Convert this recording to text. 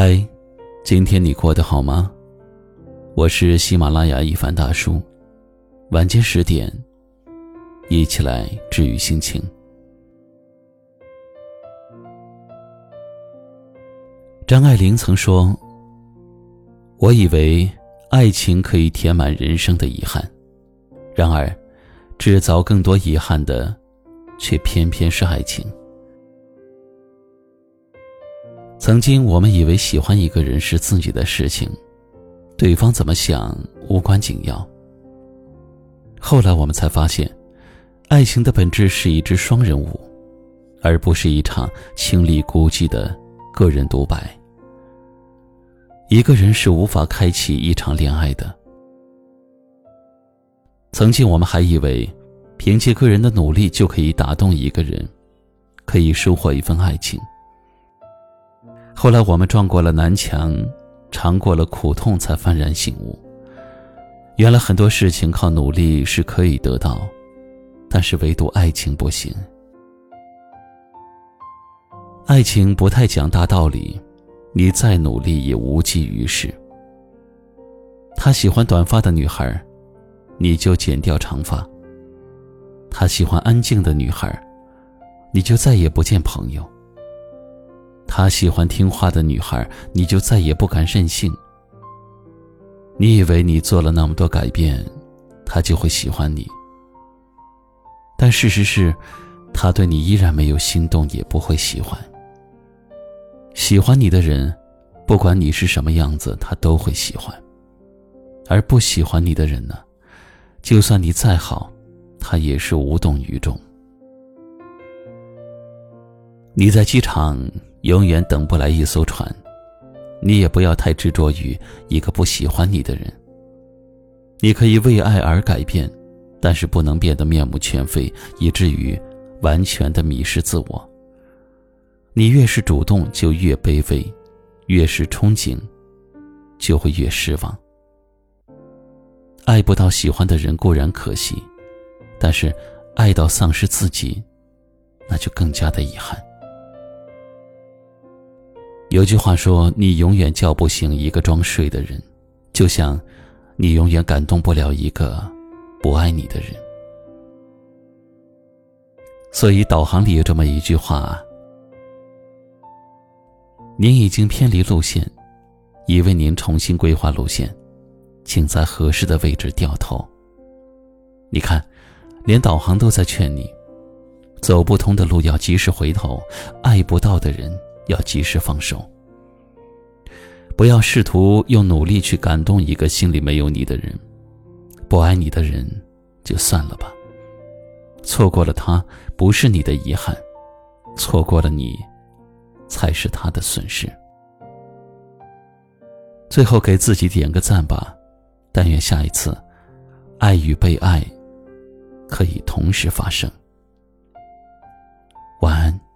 嗨，今天你过得好吗？我是喜马拉雅一凡大叔，晚间十点，一起来治愈心情。张爱玲曾说：“我以为爱情可以填满人生的遗憾，然而，制造更多遗憾的，却偏偏是爱情。”曾经，我们以为喜欢一个人是自己的事情，对方怎么想无关紧要。后来我们才发现，爱情的本质是一支双人舞，而不是一场清丽孤寂的个人独白。一个人是无法开启一场恋爱的。曾经，我们还以为，凭借个人的努力就可以打动一个人，可以收获一份爱情。后来我们撞过了南墙，尝过了苦痛，才幡然醒悟。原来很多事情靠努力是可以得到，但是唯独爱情不行。爱情不太讲大道理，你再努力也无济于事。他喜欢短发的女孩，你就剪掉长发；他喜欢安静的女孩，你就再也不见朋友。他喜欢听话的女孩，你就再也不敢任性。你以为你做了那么多改变，他就会喜欢你，但事实是，他对你依然没有心动，也不会喜欢。喜欢你的人，不管你是什么样子，他都会喜欢；而不喜欢你的人呢，就算你再好，他也是无动于衷。你在机场。永远等不来一艘船，你也不要太执着于一个不喜欢你的人。你可以为爱而改变，但是不能变得面目全非，以至于完全的迷失自我。你越是主动，就越卑微；越是憧憬，就会越失望。爱不到喜欢的人固然可惜，但是爱到丧失自己，那就更加的遗憾。有句话说：“你永远叫不醒一个装睡的人，就像你永远感动不了一个不爱你的人。”所以导航里有这么一句话：“您已经偏离路线，已为您重新规划路线，请在合适的位置掉头。”你看，连导航都在劝你，走不通的路要及时回头，爱不到的人。要及时放手，不要试图用努力去感动一个心里没有你的人，不爱你的人，就算了吧。错过了他，不是你的遗憾；错过了你，才是他的损失。最后给自己点个赞吧，但愿下一次，爱与被爱，可以同时发生。晚安。